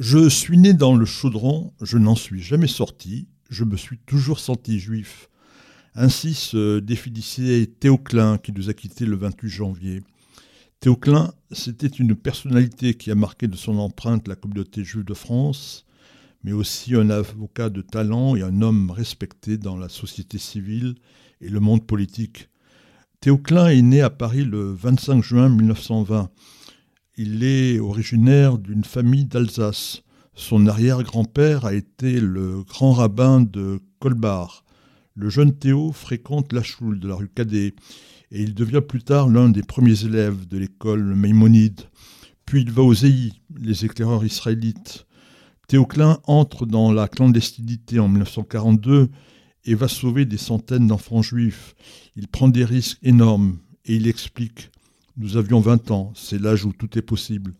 Je suis né dans le chaudron, je n'en suis jamais sorti, je me suis toujours senti juif. Ainsi se définissait Théoclin qui nous a quittés le 28 janvier. Théoclin, c'était une personnalité qui a marqué de son empreinte la communauté juive de France, mais aussi un avocat de talent et un homme respecté dans la société civile et le monde politique. Théoclin est né à Paris le 25 juin 1920. Il est originaire d'une famille d'Alsace. Son arrière-grand-père a été le grand rabbin de Colbar. Le jeune Théo fréquente la choule de la rue Cadet et il devient plus tard l'un des premiers élèves de l'école Maïmonide. Puis il va aux EI, les éclaireurs israélites. Théoclin entre dans la clandestinité en 1942 et va sauver des centaines d'enfants juifs. Il prend des risques énormes et il explique nous avions 20 ans, c'est l'âge où tout est possible.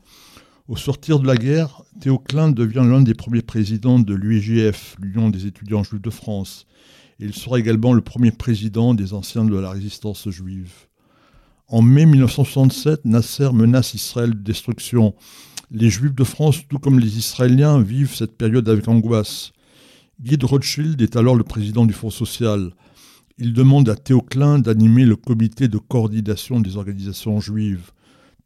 Au sortir de la guerre, Théo Klein devient l'un des premiers présidents de l'UEJF, l'Union des étudiants juifs de France. Il sera également le premier président des anciens de la résistance juive. En mai 1967, Nasser menace Israël de destruction. Les Juifs de France, tout comme les Israéliens, vivent cette période avec angoisse. Guy de Rothschild est alors le président du Fonds social il demande à Théoclin d'animer le comité de coordination des organisations juives.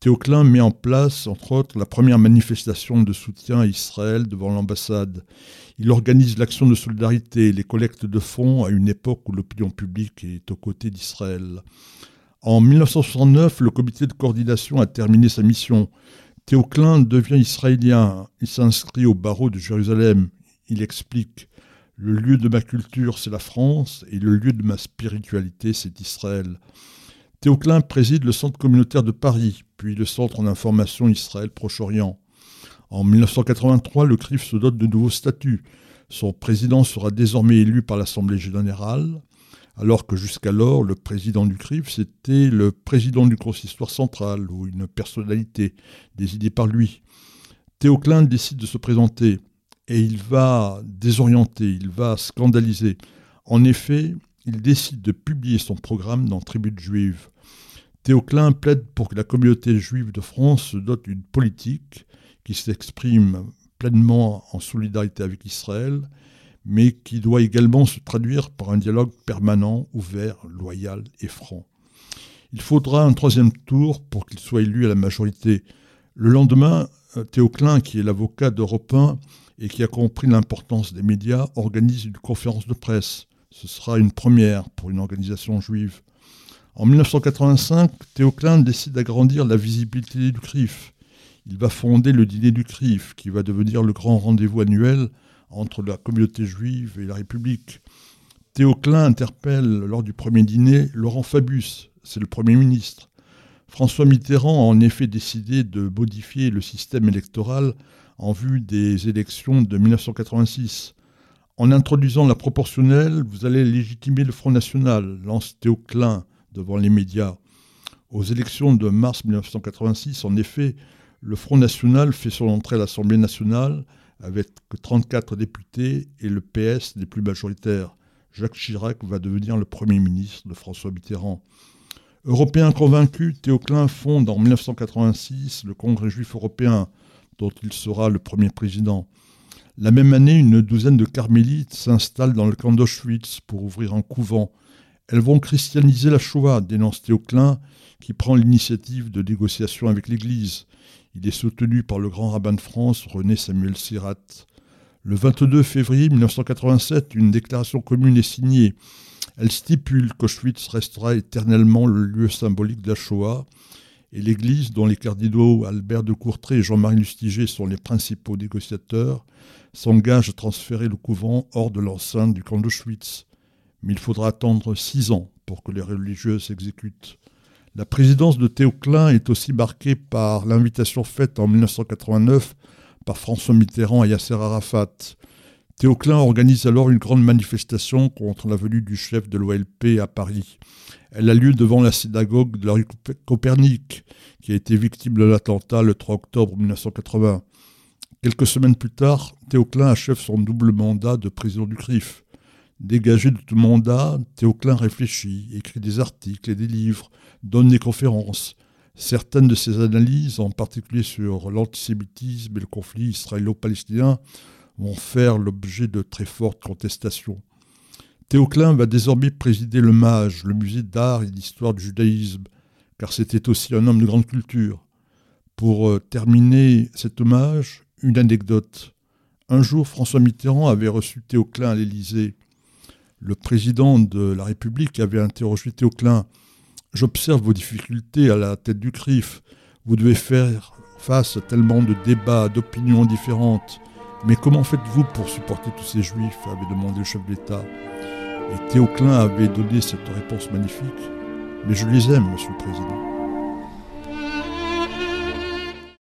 Théoclin met en place, entre autres, la première manifestation de soutien à Israël devant l'ambassade. Il organise l'action de solidarité, les collectes de fonds à une époque où l'opinion publique est aux côtés d'Israël. En 1969, le comité de coordination a terminé sa mission. Théoclin devient israélien. Il s'inscrit au barreau de Jérusalem. Il explique le lieu de ma culture, c'est la France, et le lieu de ma spiritualité, c'est Israël. Théoclin préside le Centre communautaire de Paris, puis le Centre d'information Israël-Proche-Orient. En 1983, le CRIF se dote de nouveaux statuts. Son président sera désormais élu par l'Assemblée générale, alors que jusqu'alors, le président du CRIF, c'était le président du consistoire central, ou une personnalité désidée par lui. Théoclin décide de se présenter et il va désorienter, il va scandaliser. En effet, il décide de publier son programme dans Tribune juive. Théoclin plaide pour que la communauté juive de France se dote d'une politique qui s'exprime pleinement en solidarité avec Israël, mais qui doit également se traduire par un dialogue permanent, ouvert, loyal et franc. Il faudra un troisième tour pour qu'il soit élu à la majorité. Le lendemain, Théoclin, qui est l'avocat d'Europe 1, et qui a compris l'importance des médias organise une conférence de presse. Ce sera une première pour une organisation juive. En 1985, Théo Klein décide d'agrandir la visibilité du CRIF. Il va fonder le dîner du CRIF, qui va devenir le grand rendez-vous annuel entre la communauté juive et la République. Théo Klein interpelle lors du premier dîner Laurent Fabius, c'est le Premier ministre. François Mitterrand a en effet décidé de modifier le système électoral en vue des élections de 1986. En introduisant la proportionnelle, vous allez légitimer le Front National, lance Théo Klein devant les médias. Aux élections de mars 1986, en effet, le Front National fait son entrée à l'Assemblée nationale avec 34 députés et le PS n'est plus majoritaire. Jacques Chirac va devenir le Premier ministre de François Mitterrand. Européen convaincu, Théo Klein fonde en 1986 le Congrès juif européen, dont il sera le premier président. La même année, une douzaine de carmélites s'installent dans le camp d'Auschwitz pour ouvrir un couvent. Elles vont christianiser la Shoah, dénonce Théoclin, qui prend l'initiative de négociations avec l'Église. Il est soutenu par le grand rabbin de France, René Samuel Sirat. Le 22 février 1987, une déclaration commune est signée. Elle stipule qu'Auschwitz restera éternellement le lieu symbolique de la Shoah et l'Église, dont les cardinaux Albert de Courtrai et Jean-Marie Lustiger sont les principaux négociateurs, s'engage à transférer le couvent hors de l'enceinte du camp d'Auschwitz. Mais il faudra attendre six ans pour que les religieux s'exécutent. La présidence de Théoclin est aussi marquée par l'invitation faite en 1989 par François Mitterrand à Yasser Arafat. Théoclin organise alors une grande manifestation contre la venue du chef de l'OLP à Paris. Elle a lieu devant la synagogue de la rue Copernic, qui a été victime de l'attentat le 3 octobre 1980. Quelques semaines plus tard, Théoclin achève son double mandat de président du CRIF. Dégagé de tout mandat, Théoclin réfléchit, écrit des articles et des livres, donne des conférences. Certaines de ses analyses, en particulier sur l'antisémitisme et le conflit israélo-palestinien, vont faire l'objet de très fortes contestations. Théoclin va désormais présider le MAGE, le musée d'art et d'histoire du judaïsme, car c'était aussi un homme de grande culture. Pour euh, terminer cet hommage, une anecdote. Un jour, François Mitterrand avait reçu Théoclin à l'Élysée. Le président de la République avait interrogé Théoclin. J'observe vos difficultés à la tête du CRIF. Vous devez faire face à tellement de débats, d'opinions différentes. Mais comment faites-vous pour supporter tous ces juifs avait demandé le chef d'État. Et Théoclin avait donné cette réponse magnifique. Mais je les aime, monsieur le président.